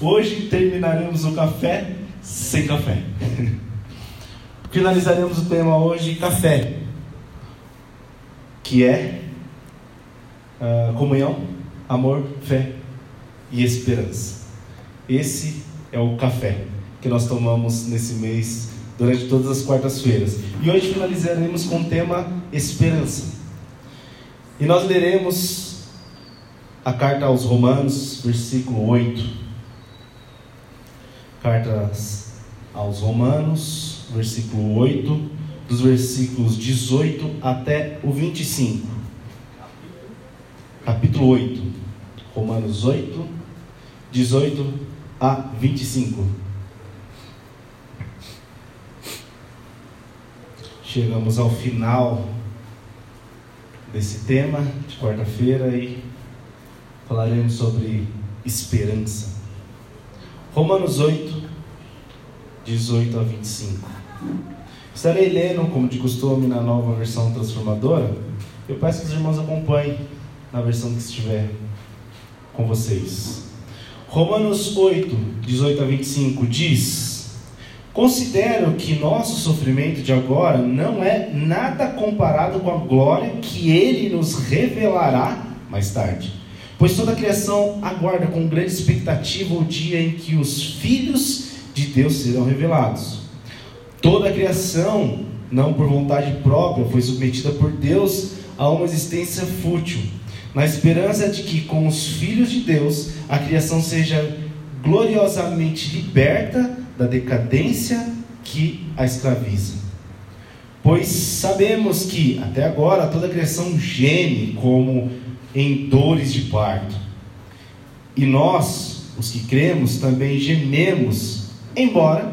Hoje terminaremos o café sem café. Finalizaremos o tema hoje café, que é uh, comunhão, amor, fé e esperança. Esse é o café que nós tomamos nesse mês durante todas as quartas-feiras. E hoje finalizaremos com o tema esperança. E nós leremos a carta aos Romanos, versículo 8. Carta aos Romanos, versículo 8, dos versículos 18 até o 25. Capítulo 8. Romanos 8, 18 a 25. Chegamos ao final desse tema de quarta-feira e falaremos sobre esperança. Romanos 8, 18 a 25. Estarei lendo, como de costume, na nova versão transformadora. Eu peço que os irmãos acompanhem na versão que estiver com vocês. Romanos 8, 18 a 25 diz: Considero que nosso sofrimento de agora não é nada comparado com a glória que ele nos revelará mais tarde Pois toda a criação aguarda com grande expectativa o dia em que os filhos de Deus serão revelados. Toda a criação, não por vontade própria, foi submetida por Deus a uma existência fútil, na esperança de que com os filhos de Deus a criação seja gloriosamente liberta da decadência que a escraviza. Pois sabemos que até agora toda a criação geme como em dores de parto. E nós, os que cremos, também gememos, embora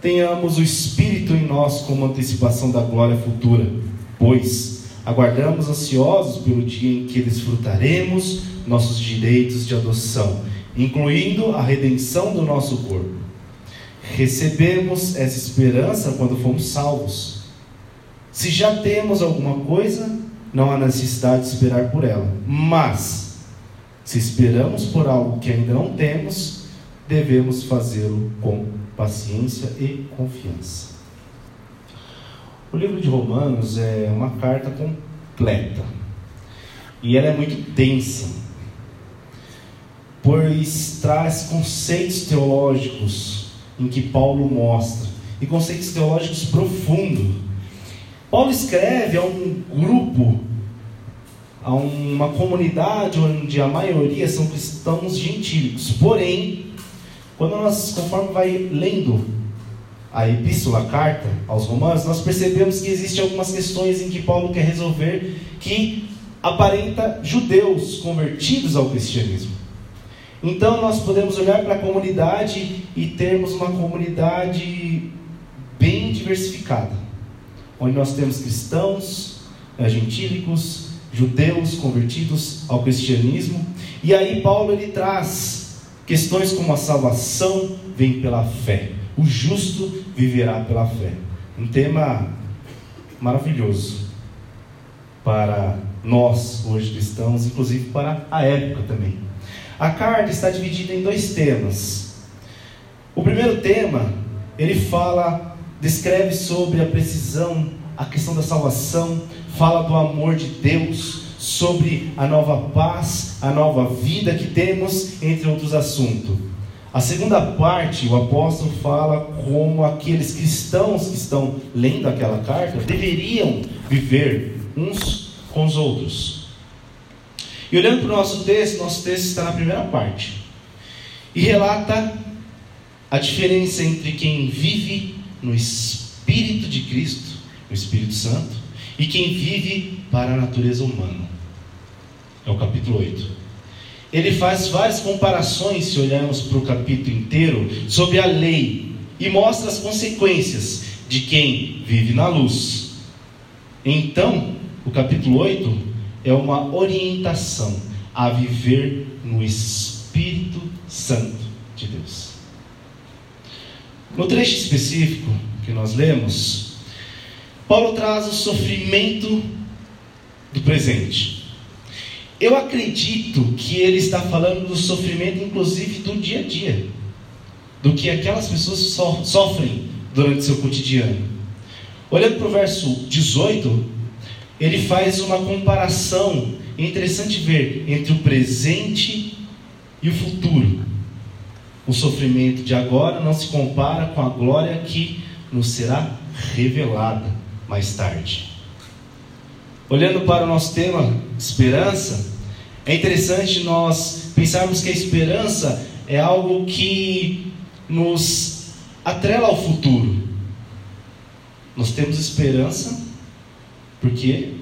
tenhamos o Espírito em nós como antecipação da glória futura, pois aguardamos ansiosos pelo dia em que desfrutaremos nossos direitos de adoção, incluindo a redenção do nosso corpo. Recebemos essa esperança quando fomos salvos. Se já temos alguma coisa, não há necessidade de esperar por ela. Mas, se esperamos por algo que ainda não temos, devemos fazê-lo com paciência e confiança. O livro de Romanos é uma carta completa e ela é muito densa, pois traz conceitos teológicos em que Paulo mostra e conceitos teológicos profundos Paulo escreve a um grupo, a uma comunidade onde a maioria são cristãos gentílicos. Porém, quando nós, conforme vai lendo a epístola, a carta aos romanos, nós percebemos que existem algumas questões em que Paulo quer resolver que aparenta judeus convertidos ao cristianismo. Então nós podemos olhar para a comunidade e termos uma comunidade bem diversificada onde nós temos cristãos, eh, gentílicos, judeus convertidos ao cristianismo. E aí Paulo ele traz questões como a salvação vem pela fé. O justo viverá pela fé. Um tema maravilhoso para nós hoje cristãos, inclusive para a época também. A carta está dividida em dois temas. O primeiro tema, ele fala descreve sobre a precisão, a questão da salvação, fala do amor de Deus, sobre a nova paz, a nova vida que temos, entre outros assuntos. A segunda parte, o apóstolo fala como aqueles cristãos que estão lendo aquela carta deveriam viver uns com os outros. E olhando para o nosso texto, nosso texto está na primeira parte e relata a diferença entre quem vive no Espírito de Cristo, no Espírito Santo, e quem vive para a natureza humana. É o capítulo 8. ele faz várias comparações, se olharmos para o capítulo inteiro, sobre a lei e mostra as consequências de quem vive na luz. Então, o capítulo 8 é uma orientação a viver no Espírito Santo de Deus. No trecho específico que nós lemos, Paulo traz o sofrimento do presente. Eu acredito que ele está falando do sofrimento, inclusive do dia a dia, do que aquelas pessoas so sofrem durante seu cotidiano. Olhando para o verso 18, ele faz uma comparação interessante ver entre o presente e o futuro. O sofrimento de agora não se compara com a glória que nos será revelada mais tarde. Olhando para o nosso tema, esperança, é interessante nós pensarmos que a esperança é algo que nos atrela ao futuro. Nós temos esperança porque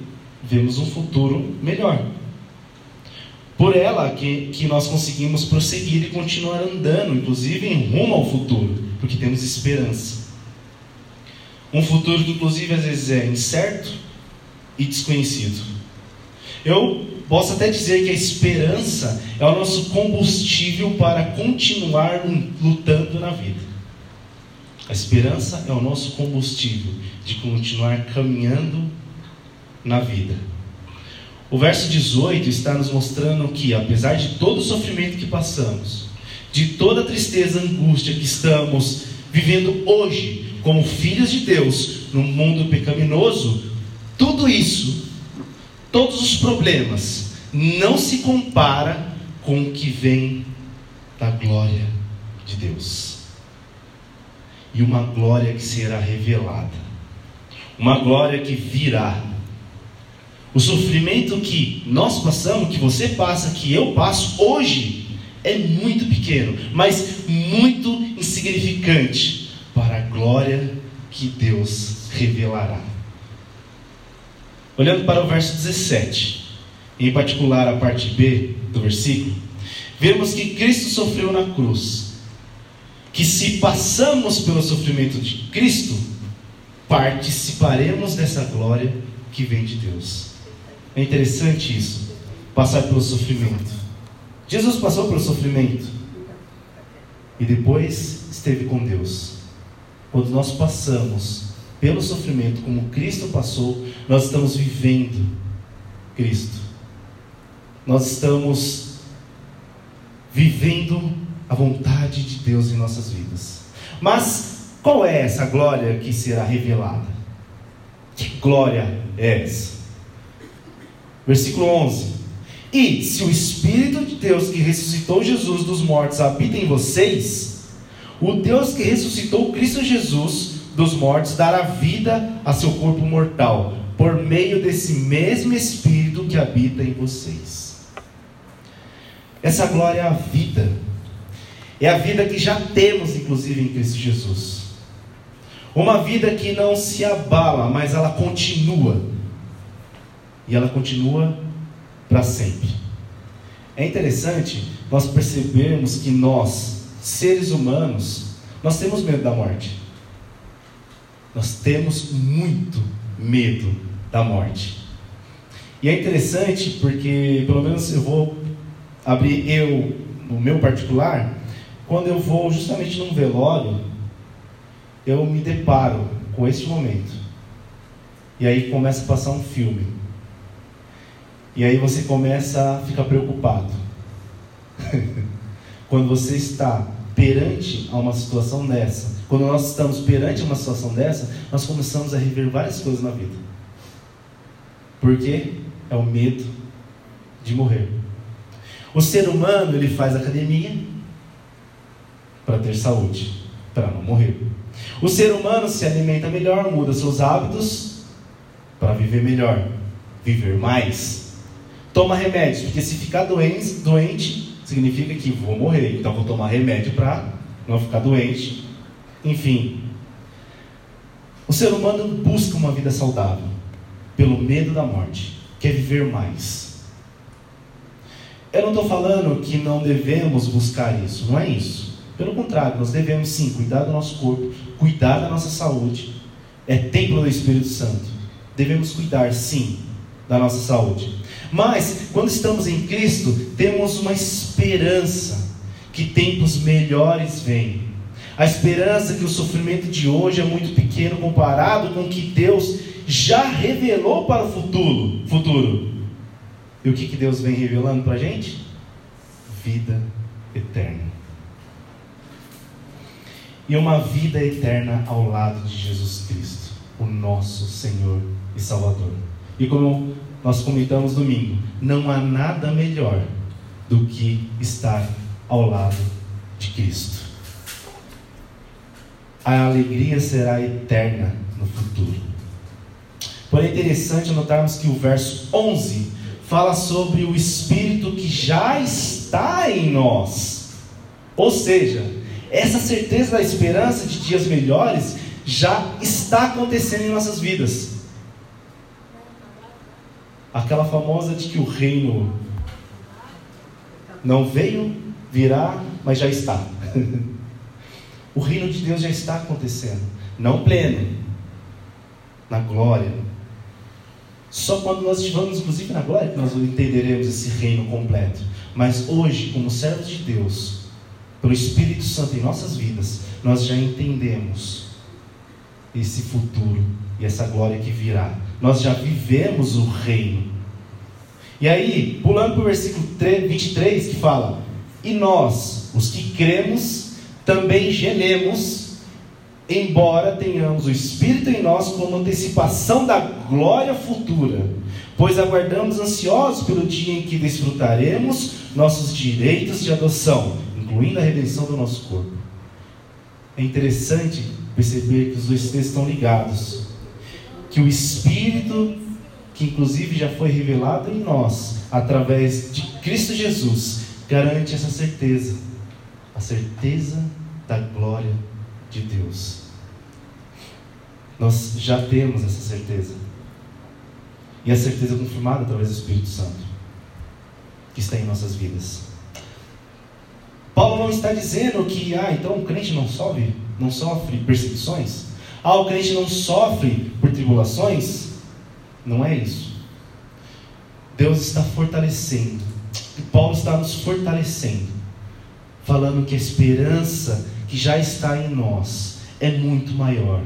vemos um futuro melhor. Por ela que, que nós conseguimos prosseguir e continuar andando, inclusive em rumo ao futuro, porque temos esperança. Um futuro que, inclusive, às vezes é incerto e desconhecido. Eu posso até dizer que a esperança é o nosso combustível para continuar lutando na vida. A esperança é o nosso combustível de continuar caminhando na vida. O verso 18 está nos mostrando que, apesar de todo o sofrimento que passamos, de toda a tristeza, angústia que estamos vivendo hoje, como filhos de Deus, no mundo pecaminoso, tudo isso, todos os problemas, não se compara com o que vem da glória de Deus. E uma glória que será revelada, uma glória que virá. O sofrimento que nós passamos, que você passa, que eu passo hoje, é muito pequeno, mas muito insignificante glória que Deus revelará. Olhando para o verso 17, em particular a parte B do versículo, vemos que Cristo sofreu na cruz. Que se passamos pelo sofrimento de Cristo, participaremos dessa glória que vem de Deus. É interessante isso, passar pelo sofrimento. Jesus passou pelo sofrimento e depois esteve com Deus. Quando nós passamos pelo sofrimento como Cristo passou, nós estamos vivendo Cristo. Nós estamos vivendo a vontade de Deus em nossas vidas. Mas qual é essa glória que será revelada? Que glória é essa? Versículo 11. E se o Espírito de Deus que ressuscitou Jesus dos mortos habita em vocês, o Deus que ressuscitou Cristo Jesus dos mortos dará vida a seu corpo mortal, por meio desse mesmo Espírito que habita em vocês. Essa glória é a vida, é a vida que já temos, inclusive, em Cristo Jesus. Uma vida que não se abala, mas ela continua e ela continua para sempre. É interessante nós percebermos que nós, seres humanos, nós temos medo da morte. Nós temos muito medo da morte. E é interessante porque, pelo menos eu vou abrir eu, no meu particular, quando eu vou justamente num velório, eu me deparo com esse momento. E aí começa a passar um filme. E aí você começa a ficar preocupado. quando você está perante a uma situação dessa, quando nós estamos perante uma situação dessa, nós começamos a rever várias coisas na vida. Porque é o medo de morrer. O ser humano, ele faz academia para ter saúde, para não morrer. O ser humano se alimenta melhor, muda seus hábitos para viver melhor, viver mais toma remédios, porque se ficar doente, doente significa que vou morrer, então vou tomar remédio para não ficar doente. Enfim, o ser humano busca uma vida saudável pelo medo da morte, quer viver mais. Eu não estou falando que não devemos buscar isso, não é isso. Pelo contrário, nós devemos sim cuidar do nosso corpo, cuidar da nossa saúde. É templo do Espírito Santo. Devemos cuidar sim da nossa saúde. Mas, quando estamos em Cristo, temos uma esperança que tempos melhores vêm. A esperança que o sofrimento de hoje é muito pequeno comparado com o que Deus já revelou para o futuro. futuro. E o que, que Deus vem revelando para a gente? Vida eterna. E uma vida eterna ao lado de Jesus Cristo, o nosso Senhor e Salvador. E como nós comentamos domingo, não há nada melhor do que estar ao lado de Cristo. A alegria será eterna no futuro. Porém, é interessante notarmos que o verso 11 fala sobre o Espírito que já está em nós. Ou seja, essa certeza da esperança de dias melhores já está acontecendo em nossas vidas. Aquela famosa de que o reino não veio, virá, mas já está. o reino de Deus já está acontecendo, não pleno, na glória. Só quando nós estivermos, inclusive na glória, que nós entenderemos esse reino completo. Mas hoje, como servos de Deus, pelo Espírito Santo em nossas vidas, nós já entendemos esse futuro e essa glória que virá. Nós já vivemos o reino. E aí, pulando para o versículo 23, que fala: E nós, os que cremos, também gememos, embora tenhamos o Espírito em nós como antecipação da glória futura, pois aguardamos ansiosos pelo dia em que desfrutaremos nossos direitos de adoção, incluindo a redenção do nosso corpo. É interessante perceber que os dois textos estão ligados que o Espírito, que inclusive já foi revelado em nós, através de Cristo Jesus, garante essa certeza, a certeza da glória de Deus. Nós já temos essa certeza. E a certeza confirmada através do Espírito Santo, que está em nossas vidas. Paulo não está dizendo que, ah, então o crente não sofre, não sofre perseguições. Ah, o crente não sofre por tribulações? Não é isso. Deus está fortalecendo. E Paulo está nos fortalecendo. Falando que a esperança que já está em nós é muito maior.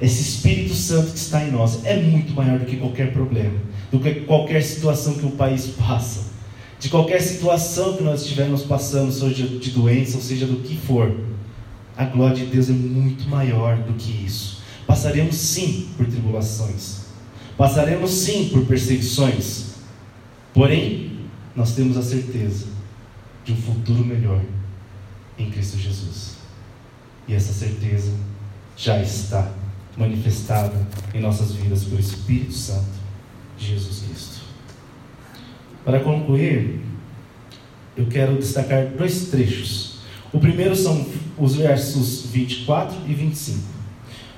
Esse Espírito Santo que está em nós é muito maior do que qualquer problema, do que qualquer situação que o país passa, de qualquer situação que nós estivermos passando, seja de doença, ou seja do que for a glória de Deus é muito maior do que isso. Passaremos sim por tribulações, passaremos sim por perseguições, porém, nós temos a certeza de um futuro melhor em Cristo Jesus. E essa certeza já está manifestada em nossas vidas pelo Espírito Santo de Jesus Cristo. Para concluir, eu quero destacar dois trechos o primeiro são os versos 24 e 25,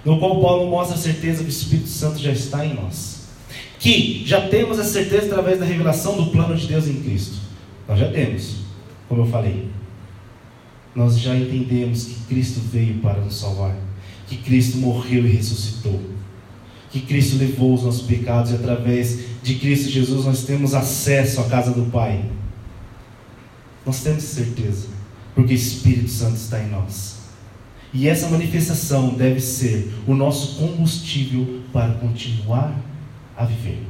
no qual Paulo mostra a certeza que o Espírito Santo já está em nós. Que já temos a certeza através da revelação do plano de Deus em Cristo. Nós já temos, como eu falei. Nós já entendemos que Cristo veio para nos salvar, que Cristo morreu e ressuscitou, que Cristo levou os nossos pecados e através de Cristo Jesus nós temos acesso à casa do Pai. Nós temos certeza porque o Espírito Santo está em nós. E essa manifestação deve ser o nosso combustível para continuar a viver.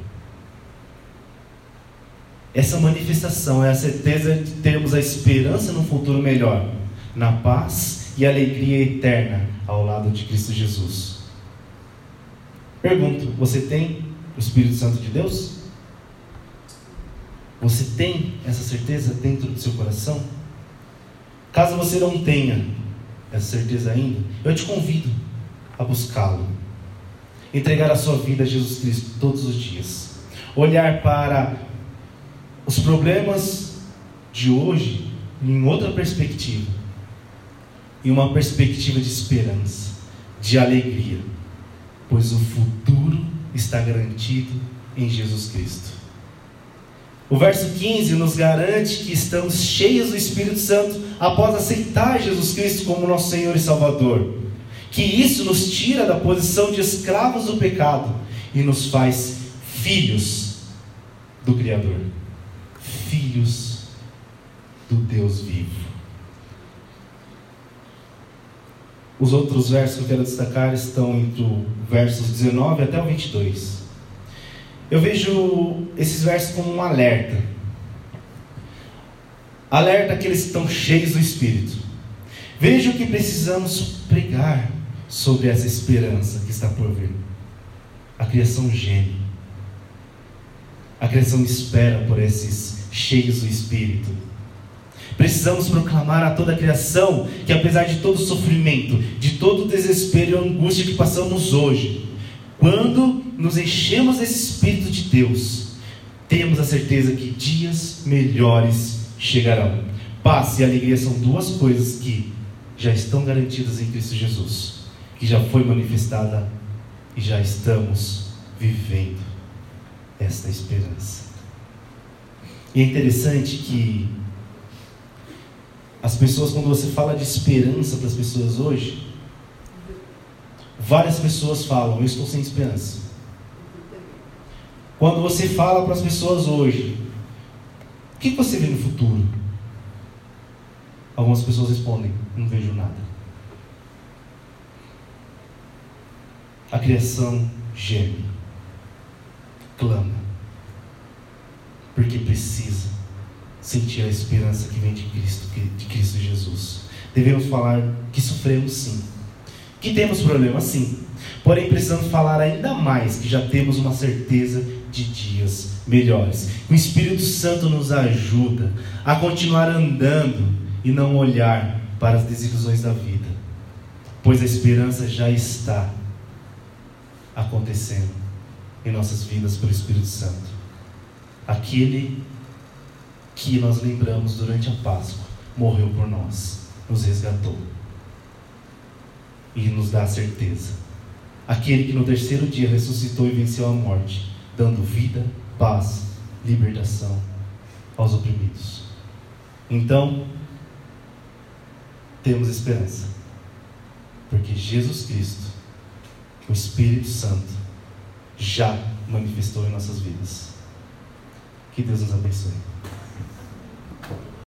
Essa manifestação é a certeza de termos a esperança no futuro melhor, na paz e alegria eterna ao lado de Cristo Jesus. Pergunto: você tem o Espírito Santo de Deus? Você tem essa certeza dentro do seu coração? Caso você não tenha essa certeza ainda, eu te convido a buscá-lo. Entregar a sua vida a Jesus Cristo todos os dias. Olhar para os problemas de hoje em outra perspectiva. Em uma perspectiva de esperança, de alegria. Pois o futuro está garantido em Jesus Cristo. O verso 15 nos garante que estamos cheios do Espírito Santo após aceitar Jesus Cristo como nosso Senhor e Salvador. Que isso nos tira da posição de escravos do pecado e nos faz filhos do Criador, filhos do Deus vivo. Os outros versos que eu quero destacar estão entre o versos 19 até o 22. Eu vejo esses versos como um alerta. Alerta aqueles que estão cheios do Espírito. Vejo que precisamos pregar sobre essa esperança que está por vir. A criação geme. A criação espera por esses cheios do Espírito. Precisamos proclamar a toda a criação que, apesar de todo o sofrimento, de todo o desespero e angústia que passamos hoje, quando nos enchemos desse Espírito de Deus, temos a certeza que dias melhores chegarão. Paz e alegria são duas coisas que já estão garantidas em Cristo Jesus, que já foi manifestada e já estamos vivendo esta esperança. E é interessante que as pessoas, quando você fala de esperança para as pessoas hoje, várias pessoas falam: Eu estou sem esperança. Quando você fala para as pessoas hoje, o que você vê no futuro? Algumas pessoas respondem: Não vejo nada. A criação geme, clama, porque precisa sentir a esperança que vem de Cristo, de Cristo Jesus. Devemos falar que sofremos sim, que temos problemas sim, porém precisamos falar ainda mais que já temos uma certeza de dias melhores. O Espírito Santo nos ajuda a continuar andando e não olhar para as desilusões da vida, pois a esperança já está acontecendo em nossas vidas pelo Espírito Santo. Aquele que nós lembramos durante a Páscoa morreu por nós, nos resgatou e nos dá a certeza. Aquele que no terceiro dia ressuscitou e venceu a morte dando vida, paz, libertação aos oprimidos. Então, temos esperança, porque Jesus Cristo, o Espírito Santo, já manifestou em nossas vidas. Que Deus nos abençoe.